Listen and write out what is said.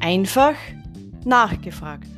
Einfach nachgefragt.